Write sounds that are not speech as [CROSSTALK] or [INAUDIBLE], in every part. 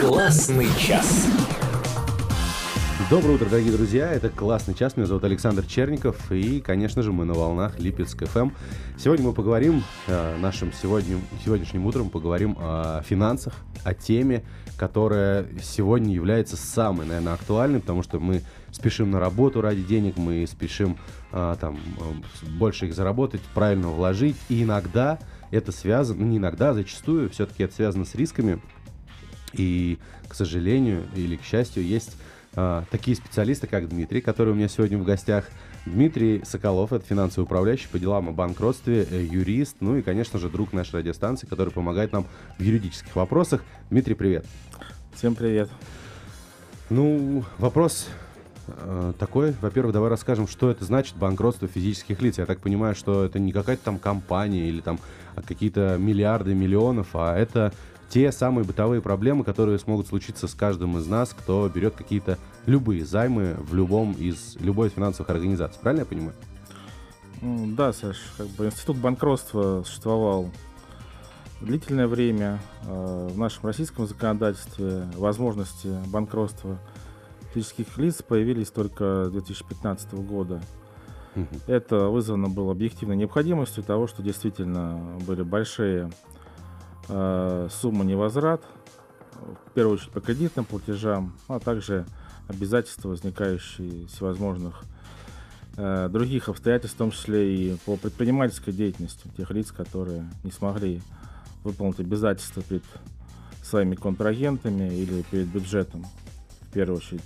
Классный час. Доброе утро, дорогие друзья. Это классный час. Меня зовут Александр Черников. И, конечно же, мы на волнах Липецк ФМ. Сегодня мы поговорим, э, нашим сегодня, сегодняшним утром поговорим о финансах, о теме, которая сегодня является самой, наверное, актуальной, потому что мы спешим на работу ради денег, мы спешим э, там э, больше их заработать, правильно вложить. И иногда это связано, ну не иногда, а зачастую все-таки это связано с рисками. И, к сожалению или к счастью, есть а, такие специалисты, как Дмитрий, который у меня сегодня в гостях. Дмитрий Соколов, это финансовый управляющий по делам о банкротстве, э, юрист, ну и, конечно же, друг нашей радиостанции, который помогает нам в юридических вопросах. Дмитрий, привет. Всем привет. Ну, вопрос э, такой. Во-первых, давай расскажем, что это значит банкротство физических лиц. Я так понимаю, что это не какая-то там компания или там какие-то миллиарды миллионов, а это те самые бытовые проблемы, которые смогут случиться с каждым из нас, кто берет какие-то любые займы в любом из любой из финансовых организаций. Правильно я понимаю? Да, Саш, как бы институт банкротства существовал длительное время. А, в нашем российском законодательстве возможности банкротства физических лиц появились только с 2015 года. Это вызвано было объективной необходимостью того, что действительно были большие э, суммы невозврат, в первую очередь по кредитным платежам, а также обязательства, возникающие всевозможных э, других обстоятельств, в том числе и по предпринимательской деятельности тех лиц, которые не смогли выполнить обязательства перед своими контрагентами или перед бюджетом, в первую очередь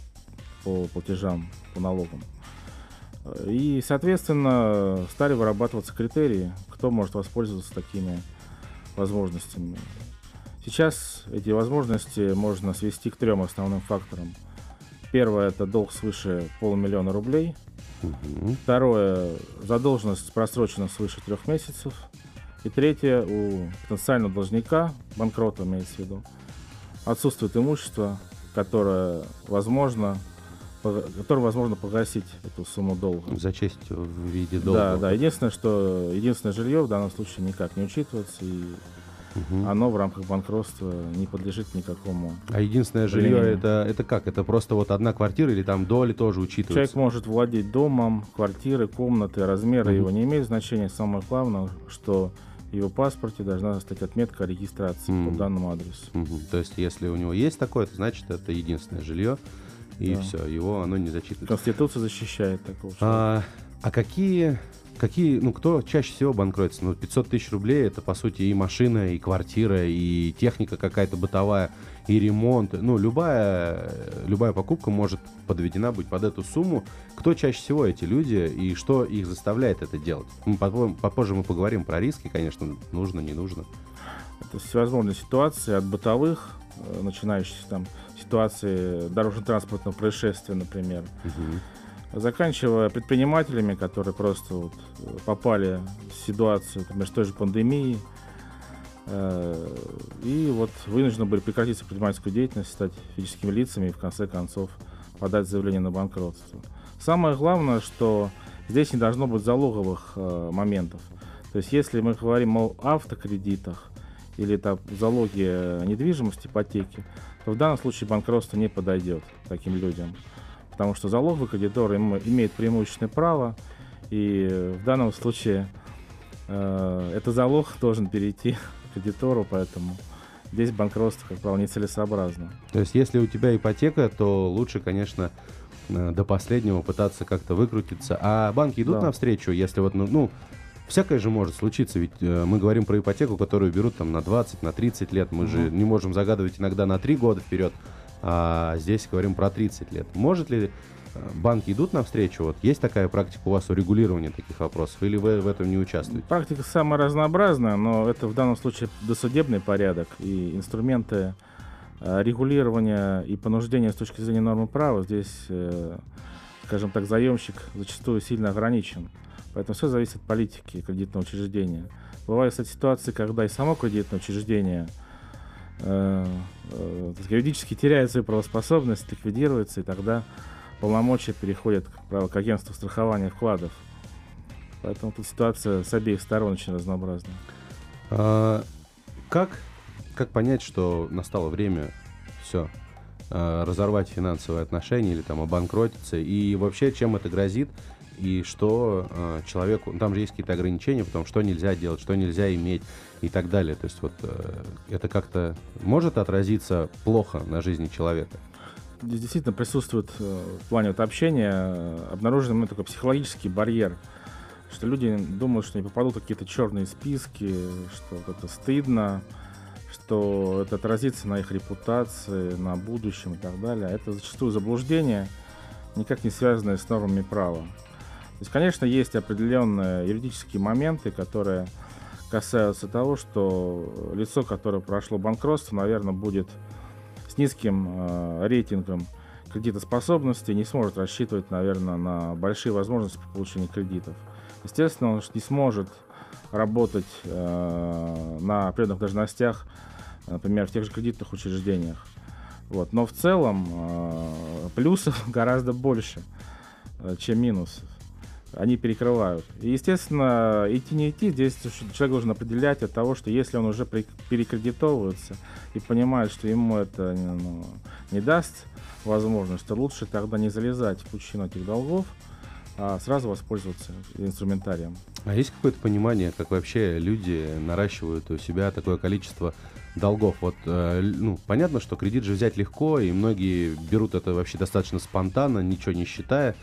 по платежам, по налогам. И, соответственно, стали вырабатываться критерии, кто может воспользоваться такими возможностями. Сейчас эти возможности можно свести к трем основным факторам. Первое – это долг свыше полумиллиона рублей. Угу. Второе – задолженность просрочена свыше трех месяцев. И третье – у потенциального должника, банкрота имеется в виду, отсутствует имущество, которое возможно которым возможно погасить эту сумму долга. За честь в виде долга. Да, да. Единственное, что единственное жилье в данном случае никак не учитывается, и угу. оно в рамках банкротства не подлежит никакому. А единственное жилье это, это как? Это просто вот одна квартира или там доли тоже учитываются? Человек может владеть домом, квартиры, комнаты, размеры угу. его не имеют значения. Самое главное, что в его паспорте должна стать отметка о регистрации mm. по данному адресу. Mm-hmm. То есть, если у него есть такое, то значит это единственное жилье и да. все, его оно не зачитывает. Конституция защищает такого. А, а какие, какие, ну, кто чаще всего банкротится? Ну, 500 тысяч рублей это, по сути, и машина, и квартира, и техника какая-то бытовая, и ремонт. Ну, любая, любая покупка может подведена быть под эту сумму. Кто чаще всего эти люди и что их заставляет это делать? Мы потом, попозже мы поговорим про риски, конечно, нужно, не нужно. Это всевозможные ситуации от бытовых, э, начинающихся там ситуации дорожно-транспортного происшествия, например. Угу. Заканчивая предпринимателями, которые просто вот попали в ситуацию, например, с той же пандемией, э, и вот вынуждены были прекратить предпринимательскую деятельность, стать физическими лицами и в конце концов подать заявление на банкротство. Самое главное, что здесь не должно быть залоговых э, моментов. То есть если мы говорим о автокредитах или там залоге недвижимости, ипотеки, то в данном случае банкротство не подойдет таким людям. Потому что залоговый кредитор имеет преимущественное право, и в данном случае э, этот залог должен перейти к [LAUGHS] кредитору, поэтому здесь банкротство, как правило, нецелесообразно. То есть, если у тебя ипотека, то лучше, конечно, э, до последнего пытаться как-то выкрутиться. А банки идут да. навстречу, если вот, ну, ну Всякое же может случиться, ведь э, мы говорим про ипотеку, которую берут там на 20, на 30 лет. Мы угу. же не можем загадывать иногда на 3 года вперед, а здесь говорим про 30 лет. Может ли э, банки идут навстречу? Вот есть такая практика у вас урегулирования таких вопросов, или вы в этом не участвуете? Практика самая разнообразная, но это в данном случае досудебный порядок и инструменты э, регулирования и понуждения с точки зрения нормы права здесь, э, скажем так, заемщик зачастую сильно ограничен. Поэтому все зависит от политики кредитного учреждения. Бывают, кстати, ситуации, когда и само кредитное учреждение э, э, юридически теряет свою правоспособность, ликвидируется, и тогда полномочия переходят к, к агентству страхования вкладов. Поэтому тут ситуация с обеих сторон очень разнообразна. А, как, как понять, что настало время все, э, разорвать финансовые отношения или там обанкротиться, и вообще чем это грозит, и что э, человеку, ну, там же есть какие-то ограничения, потом что нельзя делать, что нельзя иметь и так далее. То есть вот э, это как-то может отразиться плохо на жизни человека. Здесь действительно присутствует э, в плане вот общения э, обнаружен ну, такой психологический барьер, что люди думают, что они попадут в какие-то черные списки, что вот это стыдно, что это отразится на их репутации, на будущем и так далее. Это зачастую заблуждение, никак не связанное с нормами права. То есть, конечно, есть определенные юридические моменты, которые касаются того, что лицо, которое прошло банкротство, наверное, будет с низким э, рейтингом кредитоспособности, не сможет рассчитывать, наверное, на большие возможности по получению кредитов. Естественно, он не сможет работать э, на определенных должностях, например, в тех же кредитных учреждениях. Вот. Но в целом э, плюсов [LAUGHS] гораздо больше, э, чем минусов они перекрывают. И, естественно, идти не идти, здесь человек должен определять от того, что если он уже перекредитовывается и понимает, что ему это ну, не даст возможность, то лучше тогда не залезать в пучину этих долгов, а сразу воспользоваться инструментарием. А есть какое-то понимание, как вообще люди наращивают у себя такое количество долгов? Вот, э, ну, понятно, что кредит же взять легко, и многие берут это вообще достаточно спонтанно, ничего не считая.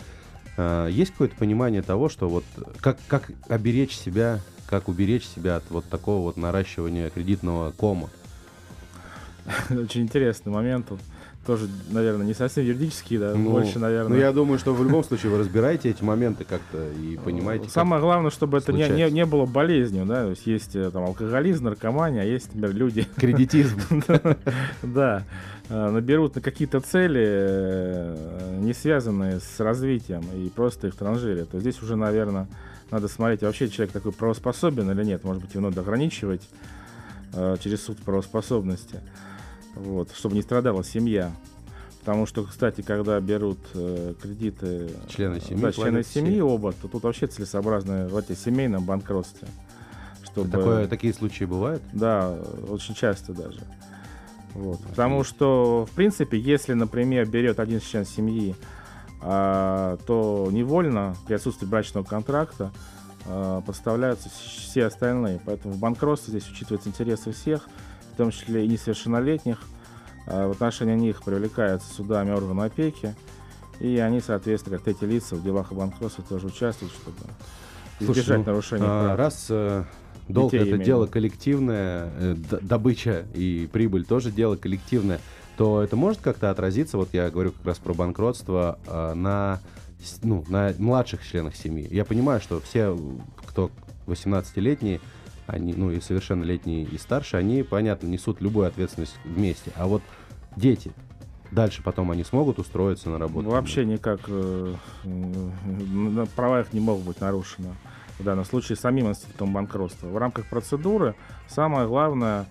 Э, есть какое-то понимание того, что вот как, как оберечь себя, как уберечь себя от вот такого вот наращивания кредитного кома? [LAUGHS] Очень интересный момент. Тоже, наверное, не совсем юридический, да, ну, больше, наверное. Ну, я думаю, что в любом случае вы разбираете эти моменты как-то и понимаете. Самое главное, чтобы это не, не, не было болезнью, да, то есть есть э, там алкоголизм, наркомания, а есть, например, люди... [LAUGHS] Кредитизм. [LAUGHS] Да, э, наберут на какие-то цели, э, не связанные с развитием, и просто их транжирят. То здесь уже, наверное, надо смотреть, вообще человек такой правоспособен или нет. Может быть, его надо ограничивать через суд правоспособности вот, чтобы не страдала семья. Потому что, кстати, когда берут э, кредиты члены семьи, да, члены семьи все. оба, то тут вообще целесообразно в этой семейном банкротстве. Чтобы... Такое, такие случаи бывают? Да, очень часто даже. Вот. Потому что, в принципе, если, например, берет один член семьи, а, то невольно при отсутствии брачного контракта а, поставляются все остальные. Поэтому в банкротстве здесь учитываются интересы всех, в том числе и несовершеннолетних. А, в отношении них привлекаются судами органы опеки, и они, соответственно, как эти лица в делах о банкротстве тоже участвуют, чтобы избежать Слушай, ну, нарушения а, прав. Раз э, долг это имею. дело коллективное, э, добыча и прибыль тоже дело коллективное, то это может как-то отразиться, вот я говорю как раз про банкротство, э, на, ну, на младших членах семьи. Я понимаю, что все, кто 18-летние, они, ну и совершеннолетние и старше, они, понятно, несут любую ответственность вместе. А вот дети, дальше потом они смогут устроиться на работу? Вообще никак. Э, права их не могут быть нарушены. В данном случае самим институтом банкротства. В рамках процедуры самое главное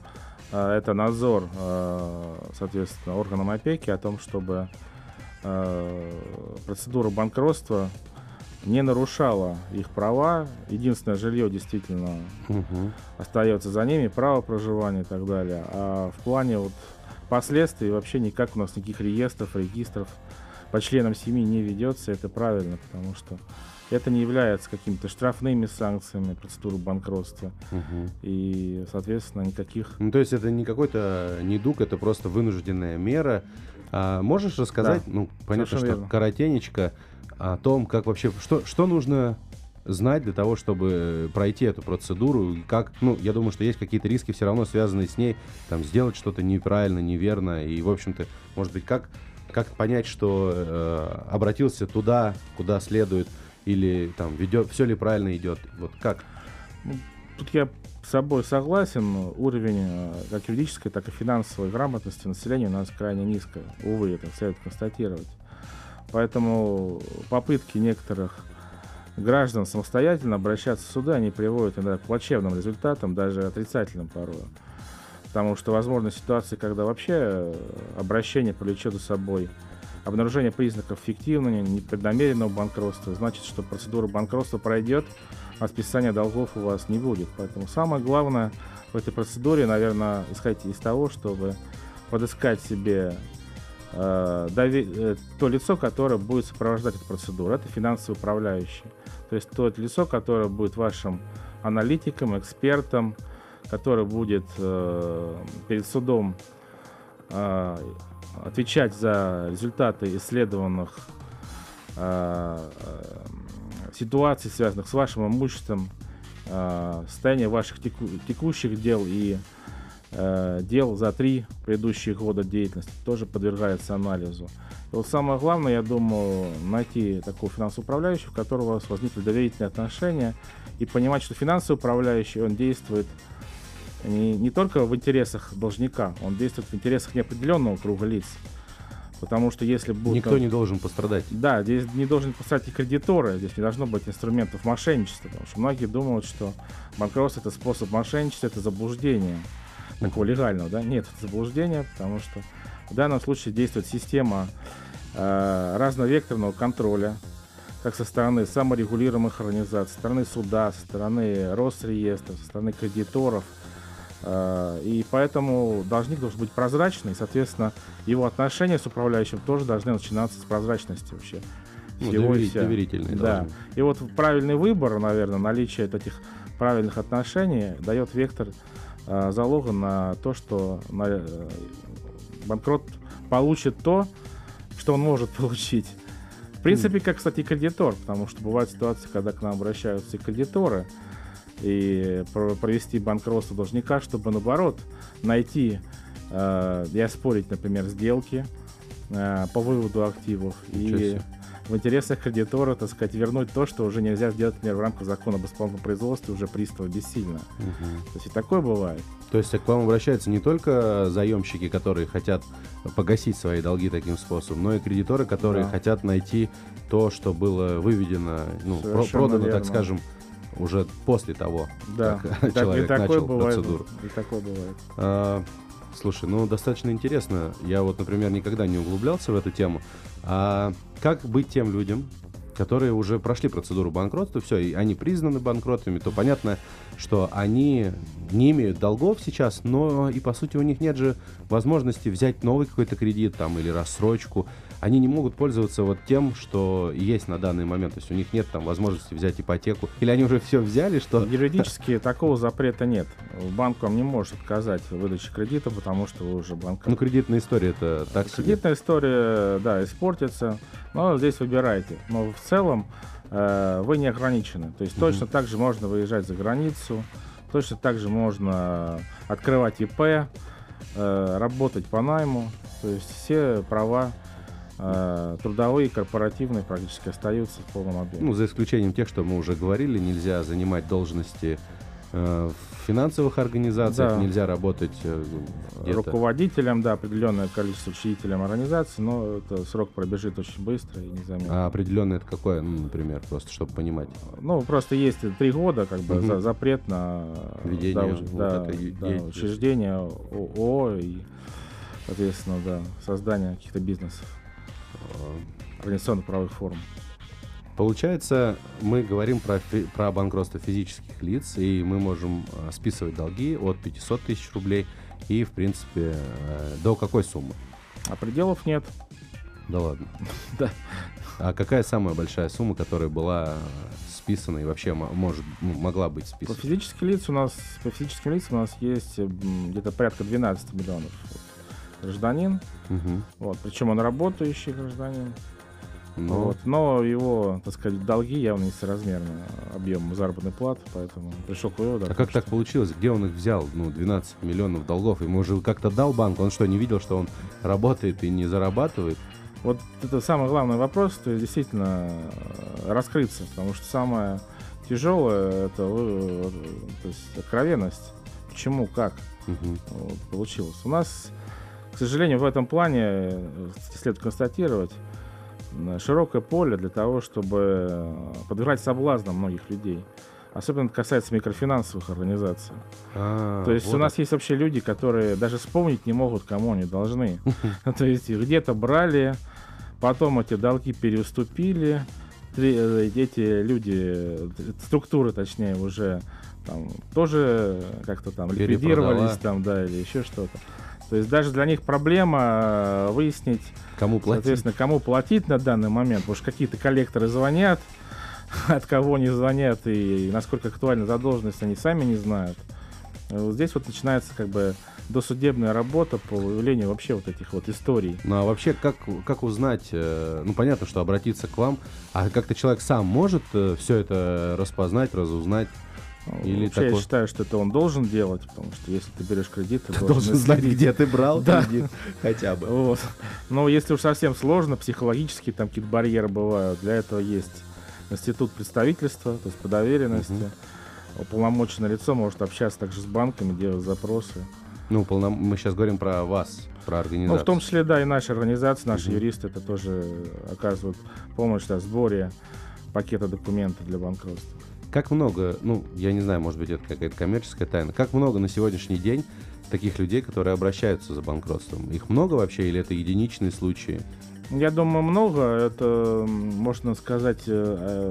э, это надзор, э, соответственно, органам опеки о том, чтобы процедура банкротства не нарушала их права. Единственное, жилье действительно угу. остается за ними, право проживания и так далее. А в плане вот последствий вообще никак у нас никаких реестров, регистров по членам семьи не ведется. Это правильно, потому что это не является какими-то штрафными санкциями процедуры банкротства. Угу. И, соответственно, никаких... Ну, то есть это не какой-то недуг, это просто вынужденная мера. А можешь рассказать, да, ну, понятно, что верно. коротенечко, о том, как вообще, что, что нужно знать для того, чтобы пройти эту процедуру, и как, ну, я думаю, что есть какие-то риски все равно связанные с ней, там, сделать что-то неправильно, неверно, и, в общем-то, может быть, как, как понять, что э, обратился туда, куда следует, или там ведет, все ли правильно идет, вот как? Ну, тут я с собой согласен, уровень э, как юридической, так и финансовой грамотности населения у нас крайне низкая, увы, это следует констатировать. Поэтому попытки некоторых граждан самостоятельно обращаться в суды, они приводят иногда к плачевным результатам, даже отрицательным порой. Потому что возможны ситуации, когда вообще обращение повлечет за собой обнаружение признаков фиктивного, непреднамеренного банкротства. Значит, что процедура банкротства пройдет, а списания долгов у вас не будет. Поэтому самое главное в этой процедуре, наверное, исходить из того, чтобы подыскать себе э, э, то лицо, которое будет сопровождать эту процедуру. Это финансовый управляющий. То есть то лицо, которое будет вашим аналитиком, экспертом, который будет э, перед судом э, отвечать за результаты исследованных э, э, ситуаций, связанных с вашим имуществом, э, состояние ваших теку текущих дел и э, дел за три предыдущие года деятельности тоже подвергается анализу. И вот самое главное, я думаю, найти такого финансового управляющего, у которого у вас возникли доверительные отношения, и понимать, что финансовый управляющий, он действует не, не только в интересах должника, он действует в интересах неопределенного круга лиц. Потому что если будет... Никто не должен пострадать. Да, здесь не должен пострадать и кредиторы, здесь не должно быть инструментов мошенничества, потому что многие думают, что банкротство это способ мошенничества, это заблуждение такого легального, да? Нет, это заблуждение, потому что в данном случае действует система э, разновекторного контроля, как со стороны саморегулируемых организаций, со стороны суда, со стороны Росреестра, со стороны кредиторов. Э, и поэтому должник должен быть прозрачный, соответственно, его отношения с управляющим тоже должны начинаться с прозрачности вообще. Ну, вся. доверительные Да. должны. И вот правильный выбор, наверное, наличие этих правильных отношений дает вектор залога на то, что на, э, банкрот получит то, что он может [LAUGHS] получить. В принципе, как, кстати, и кредитор, потому что бывают ситуации, когда к нам обращаются и кредиторы, и про- провести банкротство должника, чтобы, наоборот, найти э, и оспорить, например, сделки э, по выводу активов. Ничего И себе. В интересах кредитора, так сказать, вернуть то, что уже нельзя сделать, например, в рамках закона об исполнительном производстве, уже пристава бессильно. Мгм. То есть и такое бывает. То есть к вам обращаются не только заемщики, которые хотят погасить свои долги таким способом, но и кредиторы, которые Да. хотят найти то, что было выведено, ну, про- продано, так верно. скажем, уже после того, Да, как и так- и человек такое начал бывает. процедуру. И такое бывает. А, слушай, ну достаточно интересно. Я вот, например, никогда не углублялся в эту тему. А как быть тем людям, которые уже прошли процедуру банкротства, все, и они признаны банкротами, то понятно, что они не имеют долгов сейчас, но и по сути у них нет же возможности взять новый какой-то кредит там или рассрочку. Они не могут пользоваться вот тем, что есть на данный момент. То есть у них нет там возможности взять ипотеку. Или они уже все взяли, что... [LAUGHS] Юридически такого запрета нет. Банк вам не может отказать в выдаче кредита, потому что вы уже банкрот. Ну, кредитная история это так себе. Кредитная история, да, испортится, но здесь выбирайте. Но в целом э, вы не ограничены. То есть точно так же можно выезжать за границу, точно так же можно открывать ИП, э, работать по найму. То есть все права э, трудовые, корпоративные практически остаются в полном объеме. Ну, за исключением тех, что мы уже говорили, нельзя занимать должности э, в финансовых организациях, Да. нельзя работать э, где-то. Руководителям, да, определенное количество учредителям организации, но это срок пробежит очень быстро и незаметно. А определенно это какое, ну, например, просто чтобы понимать. Ну, просто есть три года, как бы, за- запрет на Ведение да, вот да, да, учреждение ООО и, соответственно, да, создание каких-то бизнесов, Э, организационных правовых форм. Получается, мы говорим про, про банкротство физических лиц, и мы можем э, списывать долги от 500 тысяч рублей и, в принципе, э, до какой суммы? А пределов нет. Да ладно. [LAUGHS] Да. А какая самая большая сумма, которая была списана и вообще мо- может, ну, могла быть По списана? физическим лицам у нас, по физическим лицам у нас есть где-то порядка 12 миллионов гражданин, Мгм. вот, причем он работающий гражданин, Ну, вот, но его, так сказать, долги явно несоразмерны объему заработной платы, поэтому пришел к выводу. А как что- так получилось? Где он их взял? Ну, 12 миллионов долгов. Ему уже как-то дал банк. Он что, не видел, что он работает и не зарабатывает? Вот это самый главный вопрос, то есть действительно э, раскрыться, потому что самое тяжелое это э, то есть откровенность. Почему, как Мгм. вот, получилось. У нас, к сожалению, в этом плане э, следует констатировать э, широкое поле для того, чтобы э, подвергать соблазнам многих людей. Особенно это касается микрофинансовых организаций. А, То есть вот у нас есть вообще люди, которые даже вспомнить не могут, кому они должны. [LAUGHS] То есть где-то брали, потом эти долги переуступили, эти люди, структуры, точнее, уже там тоже как-то там ликвидировались там, да, или еще что-то. То есть даже для них проблема э, выяснить, кому платить. соответственно, кому платить на данный момент, потому что какие-то коллекторы звонят, [LAUGHS] от кого не звонят и насколько актуальна задолженность, они сами не знают. Вот здесь вот начинается как бы досудебная работа по выявлению вообще вот этих вот историй. Ну а вообще как, как узнать, э, ну понятно, что обратиться к вам, а как-то человек сам может э, все это распознать, разузнать? Или Вообще, такой... я считаю, что это он должен делать, потому что если ты берешь кредит, ты, ты должен знать, где ты брал да. кредит, хотя бы. Вот. Но если уж совсем сложно, психологически там какие-то барьеры бывают, для этого есть институт представительства, то есть по доверенности. Угу. Уполномоченное лицо может общаться также с банками, делать запросы. Ну, полном... мы сейчас говорим про вас, про организацию. Ну, в том числе, да, и наши организации, наши угу. юристы это тоже оказывают помощь в сборе пакета документов для банкротства. Как много, ну, я не знаю, может быть, это какая-то коммерческая тайна, как много на сегодняшний день таких людей, которые обращаются за банкротством? Их много вообще или это единичные случаи? Я думаю, много. Это, можно сказать, э,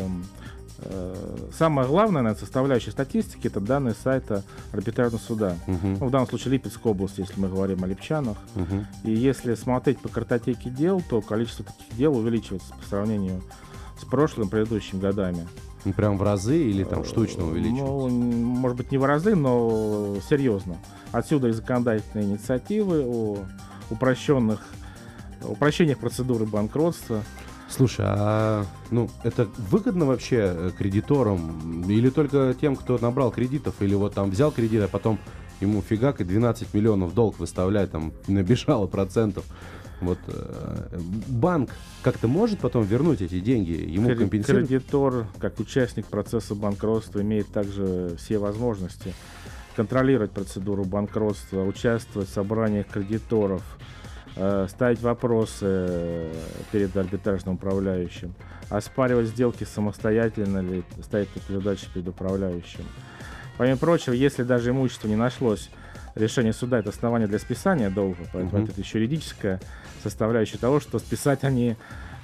э, самое главное, наверное, составляющая статистики, это данные сайта арбитражного суда. Угу. Ну, в данном случае Липецкая область, если мы говорим о Липчанах. Угу. И если смотреть по картотеке дел, то количество таких дел увеличивается по сравнению с прошлым, предыдущими годами. Ну, прям в разы или там штучно увеличивается? Ну, может быть, не в разы, но серьезно. Отсюда и законодательные инициативы о упрощенных, упрощениях процедуры банкротства. Слушай, а ну это выгодно вообще э, кредиторам или только тем, кто набрал кредитов, или вот там взял кредит, а потом ему фигак и 12 миллионов долг выставляет, там набежало процентов. Вот э, банк как-то может потом вернуть эти деньги, ему Кредит, компенсировать? Кредитор, как участник процесса банкротства, имеет также все возможности контролировать процедуру банкротства, участвовать в собраниях кредиторов, э, ставить вопросы перед арбитражным управляющим, оспаривать сделки самостоятельно или ставить такие задачи перед управляющим. Помимо прочего, если даже имущество не нашлось решение суда это основание для списания долга, поэтому угу. это еще юридическая составляющая того, что списать они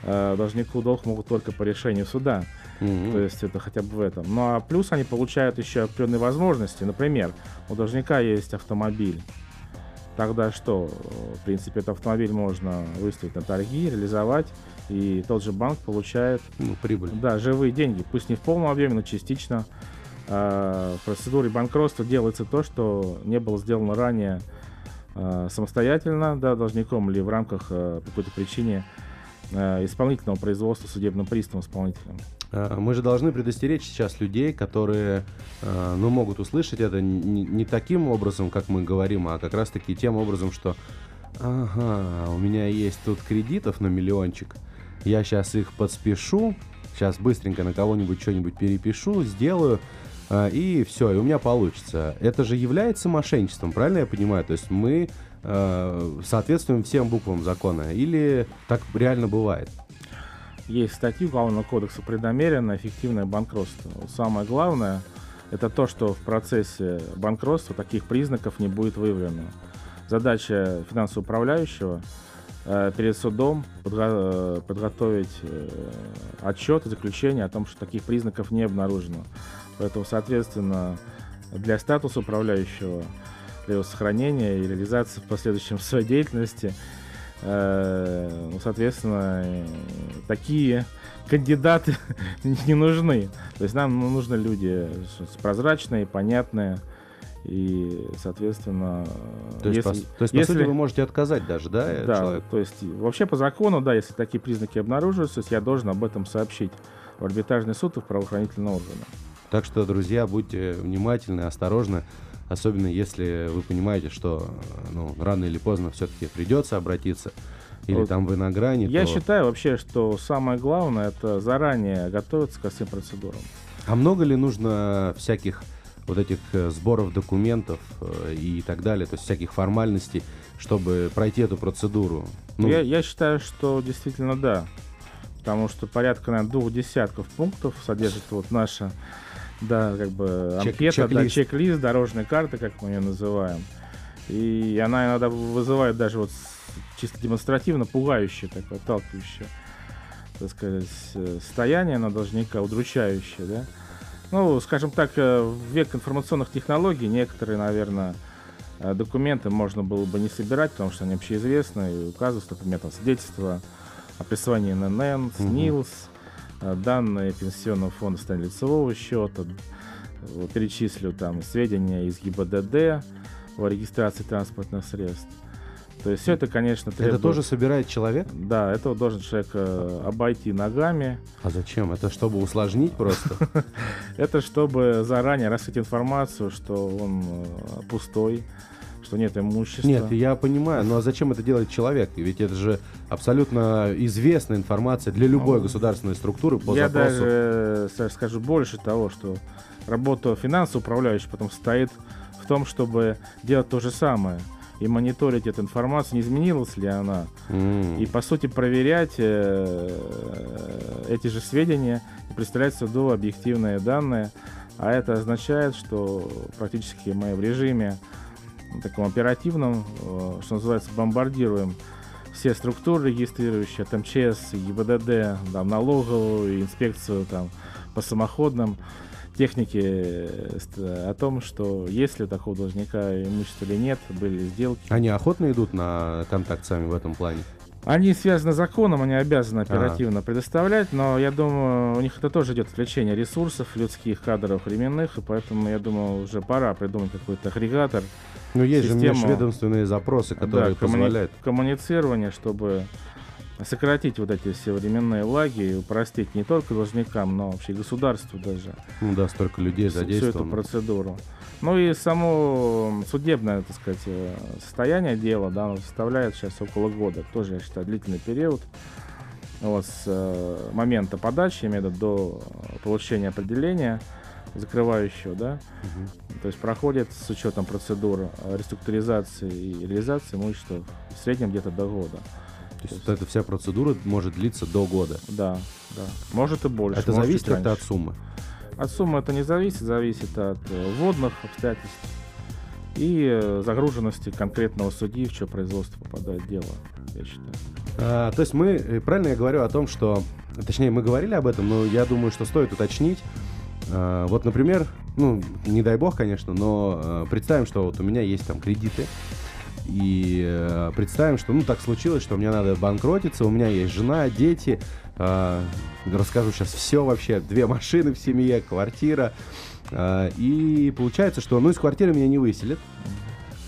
э, должнику долг могут только по решению суда. Угу. То есть это хотя бы в этом. Ну а плюс они получают еще определенные возможности. Например, у должника есть автомобиль. Тогда что? В принципе, этот автомобиль можно выставить на торги, реализовать, и тот же банк получает ну, прибыль. Да, живые деньги. Пусть не в полном объеме, но частично в процедуре банкротства делается то, что не было сделано ранее э, самостоятельно, да, должником или в рамках э, по какой-то причине э, исполнительного производства судебным приставом исполнителем. Мы же должны предостеречь сейчас людей, которые ну, могут услышать это не, не таким образом, как мы говорим, а как раз-таки тем образом, что ага, у меня есть тут кредитов на миллиончик, я сейчас их подспешу, сейчас быстренько на кого-нибудь что-нибудь перепишу, сделаю, и все, и у меня получится. Это же является мошенничеством, правильно я понимаю? То есть мы э, соответствуем всем буквам закона, или так реально бывает? Есть статьи Уголовного кодекса преднамеренное эффективное банкротство. Самое главное это то, что в процессе банкротства таких признаков не будет выявлено. Задача финансового управляющего э, перед судом подго- подготовить э, отчет и заключение о том, что таких признаков не обнаружено. Поэтому, соответственно, для статуса управляющего, для его сохранения и реализации в последующем своей деятельности, э, ну, соответственно, такие кандидаты [LAUGHS] не нужны. То есть нам ну, нужны люди прозрачные, понятные, и, соответственно, то есть, если, по, то есть, если, по сути, вы можете отказать даже, да, да человеку? то есть, вообще по закону, да, если такие признаки обнаруживаются, я должен об этом сообщить в арбитражный суд и в правоохранительные органы. Так что, друзья, будьте внимательны, осторожны, особенно если вы понимаете, что ну, рано или поздно все-таки придется обратиться, или вот. там вы на грани. Я то... считаю вообще, что самое главное это заранее готовиться ко всем процедурам. А много ли нужно всяких вот этих э, сборов документов э, и так далее, то есть всяких формальностей, чтобы пройти эту процедуру? Ну... Я, я считаю, что действительно да. Потому что порядка, наверное, двух десятков пунктов содержит вот наша да, как бы Чек, анкета, чек-лист. да, чек-лист, дорожная карта, как мы ее называем. И она иногда вызывает даже вот чисто демонстративно пугающее, такое отталкивающее, так сказать, состояние на должника, удручающее, да. Ну, скажем так, э, в век информационных технологий некоторые, наверное, э, документы можно было бы не собирать, потому что они общеизвестны, и указываются, например, там, свидетельство о присвоении ННН, СНИЛС, э, данные пенсионного фонда состояния лицевого счета, перечислю там сведения из ГИБДД о регистрации транспортных средств. То есть все это, конечно, требует... Это тоже собирает человек? Да, это вот должен человек э, обойти ногами. А зачем? Это чтобы усложнить просто? [LAUGHS] Это чтобы заранее раскрыть информацию, что он э, пустой, что нет имущества. Нет, я понимаю, но а зачем это делает человек? Ведь это же абсолютно известная информация для любой ну, государственной структуры по я запросу. Я даже скажу больше того, что работа финансового управляющего потом стоит в том, чтобы делать то же самое и мониторить эту информацию, не изменилась ли она. Mm. И, по сути, проверять э, эти же сведения и представлять суду объективные данные. А это означает, что практически мы в режиме таком оперативном, э, что называется, бомбардируем все структуры регистрирующие, от МЧС, ГИБДД, там, налоговую, инспекцию там, по самоходным техники э, о том, что есть ли у такого должника имущество или нет, были сделки. Они охотно идут на контакт с вами в этом плане? Они связаны с законом, они обязаны оперативно а. предоставлять, но я думаю, у них это тоже идет отвлечение ресурсов, людских кадров, временных, и поэтому, я думаю, уже пора придумать какой-то агрегатор. Ну, есть систему, же межведомственные запросы, которые да, позволяют. Коммуницирование, чтобы сократить вот эти все временные лаги и упростить не только должникам, но вообще государству даже. Ну да, столько людей задействовано. Всю эту процедуру. Ну и само судебное, так сказать, э, состояние дела, да, оно составляет сейчас около года. Тоже, я считаю, длительный период. Вот с э, момента подачи, имею в виду, до получения определения закрывающего, да, угу. то есть проходит с учетом процедур реструктуризации и реализации имущества в среднем где-то до года. То есть, вот эта вся процедура может длиться до года. Да, да. Может и больше. Это зависит как-то от суммы? От суммы это не зависит, зависит от э, водных обстоятельств и э, загруженности конкретного судьи, в чье производство попадает дело, я считаю. А, то есть мы, э, правильно я говорю о том, что, точнее, мы говорили об этом, но я думаю, что стоит уточнить. А, вот, например, ну, не дай бог, конечно, но представим, что вот у меня есть там кредиты, и э, представим, что ну так случилось, что мне надо банкротиться, у меня есть жена, дети, э, расскажу сейчас все вообще, две [LAUGHS] машины в семье, квартира, э, и получается, что ну из квартиры меня не выселят,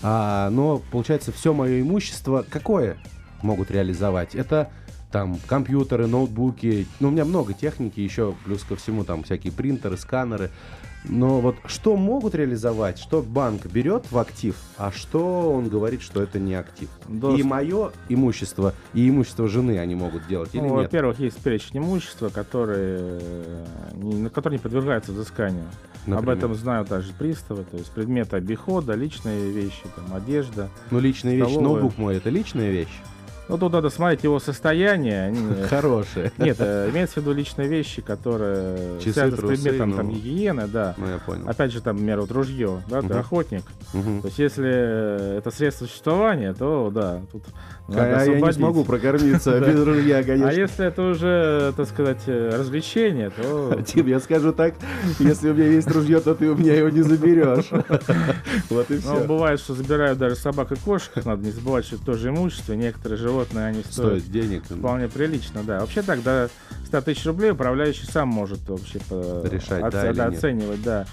а, но получается все мое имущество какое могут реализовать? Это там компьютеры, ноутбуки, ну у меня много техники, еще плюс ко всему там всякие принтеры, сканеры, но вот что могут реализовать, что банк берет в актив, а что он говорит, что это не актив. Да, и мое имущество, и имущество жены они могут делать или ну, нет? Во-первых, есть перечень имущества, которые, на который не подвергается взысканию. Например? Об этом знают даже приставы, то есть предметы обихода, личные вещи, там, одежда. Ну, личные вещи, ноутбук мой, это личная вещь? Ну, тут надо смотреть его состояние. [LAUGHS] Хорошие. Нет, э, имеется в виду личные вещи, которые Часы, связаны трусы, с предметом ну... там, гигиены, да. Ну, я понял. Опять же, там, например, вот ружье, да, ты охотник. То есть, если это средство существования, то, да, тут надо а я не смогу прокормиться [LAUGHS] без ружья, конечно. А если это уже, так сказать, э, развлечение, то... [LAUGHS] Тим, я скажу так, если у меня есть ружье, то ты у меня его не заберешь. [LAUGHS] Вот и все. Ну, бывает, что забирают даже собак и кошек, надо не забывать, что это тоже имущество, некоторые животные они стоят, денег. Вполне прилично, да. Вообще так, до 100 тысяч рублей управляющий сам может вообще решать, оценивать, да.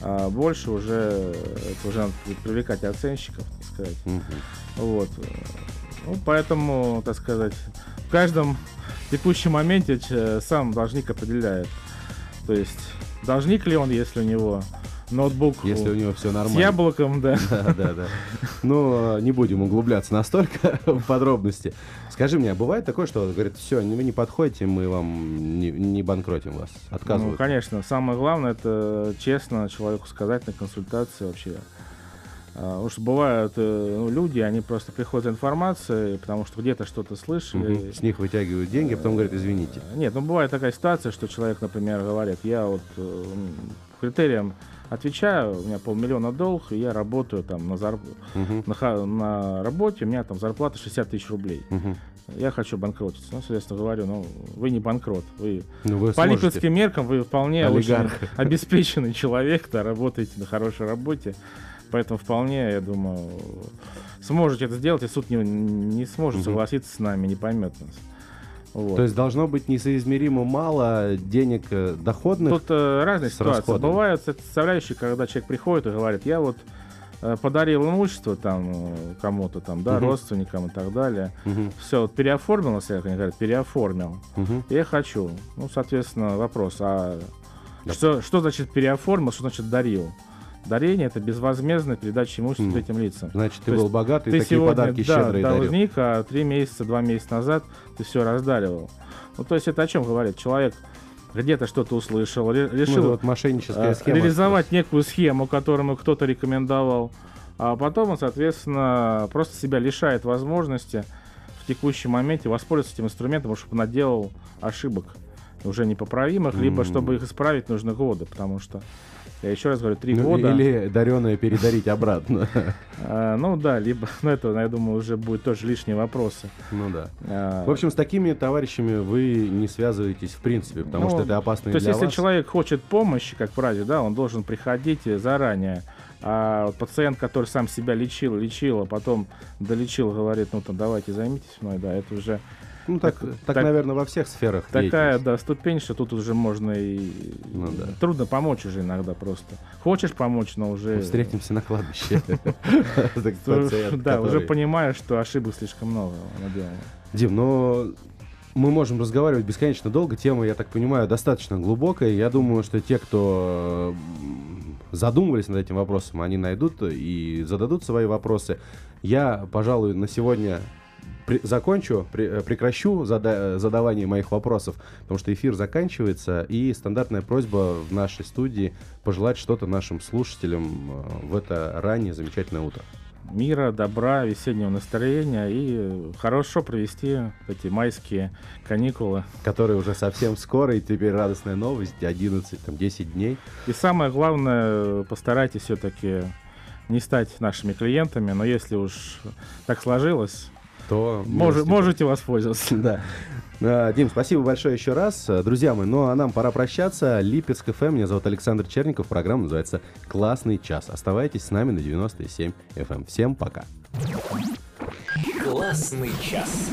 А больше уже это уже надо привлекать оценщиков, так сказать. Угу. Вот. Ну, поэтому, так сказать, в каждом текущем моменте сам должник определяет. То есть, должник ли он, если у него ноутбук. Если у него все нормально. С яблоком, да. [LAUGHS] Да, да, да. Ну, не будем углубляться настолько [LAUGHS] в подробности. Скажи мне, а бывает такое, что говорит, все, вы не подходите, мы вам не, не банкротим вас, отказывают? Ну, конечно. Самое главное, это честно человеку сказать на консультации вообще. А, потому что бывают э, ну, люди, они просто приходят за информацией, потому что где-то что-то слышали. Угу. С них вытягивают деньги, а потом говорят, извините. Нет, ну бывает такая ситуация, что человек, например, говорит, я вот э, критериям отвечаю, у меня полмиллиона долг, и я работаю там на, зарп... uh на, на работе, у меня там зарплата 60 тысяч рублей. uh Я хочу банкротиться. Ну, соответственно, говорю, ну, вы не банкрот. Вы, ну, вы по липецким меркам вы вполне очень обеспеченный человек, да, работаете на хорошей работе. Поэтому вполне, я думаю, сможете это сделать, и суд не, не сможет Мгм. согласиться с нами, не поймет нас. Вот. То есть должно быть несоизмеримо мало денег э, доходных. Тут э, разные ситуации. расходами. Бывают составляющие, когда человек приходит и говорит, я вот э, подарил имущество там э, кому-то там, да, Мгм. родственникам и так далее. Мгм, Все, вот переоформил, если они говорят, переоформил. мгм. Я хочу. Ну, соответственно, вопрос, а Да. что, что значит переоформил, что значит дарил? Дарение это безвозмездная передача имущества Мгм. третьим лицам. Значит, ты То есть был богат и ты такие сегодня, подарки да, щедрые дарил. должник, а три месяца, два месяца назад ты все раздаривал. Ну, то есть это о чем говорит? Человек где-то что-то услышал, Ну, решил это вот мошенническая э, схема. реализовать некую схему, которую ему кто-то рекомендовал, а потом он, соответственно, просто себя лишает возможности в текущем моменте воспользоваться этим инструментом, потому что наделал ошибок уже непоправимых, либо М. чтобы их исправить, нужны годы, потому что я еще раз говорю, три Ну, года. Или дареное передарить обратно. [LAUGHS] А, ну да, либо, [LAUGHS] ну это, я думаю, уже будет тоже лишние вопросы. Ну да. А, В общем, с такими товарищами вы не связываетесь в принципе, потому Ну, что это опасно и То есть, для если вас. человек хочет помощи, как правило, да, он должен приходить заранее. А вот пациент, который сам себя лечил, лечил, а потом долечил, говорит, ну там давайте займитесь мной, да, это уже Ну, так, так- так, так- наверное, во всех сферах такая, да, ступень, что тут уже можно и Ну да. трудно помочь уже иногда просто. Хочешь помочь, но уже Встретимся на кладбище. [LAUGHS] Да, уже понимаешь, что ошибок слишком много наделано. Дим, но мы можем разговаривать бесконечно долго. Тема, я так понимаю, достаточно глубокая. Я думаю, что те, кто задумывались над этим вопросом, они найдут и зададут свои вопросы. Я, пожалуй, на сегодня при- закончу, при- э, прекращу зада- задавание моих вопросов, потому что эфир заканчивается, и стандартная просьба в нашей студии пожелать что-то нашим слушателям э, в это раннее замечательное утро. мира, добра, весеннего настроения и хорошо провести эти майские каникулы. Которые уже совсем скоро, и теперь радостная новость, 11, там, 10 дней. И самое главное, постарайтесь все-таки не стать нашими клиентами, но если уж так сложилось, то мож- можете воспользоваться. [LAUGHS] Да. А, Дим, спасибо большое еще раз. Друзья мои, ну а нам пора прощаться. Липецк ФМ, меня зовут Александр Черников. Программа называется «Классный час». Оставайтесь с нами на 97 FM. Всем пока. Классный час.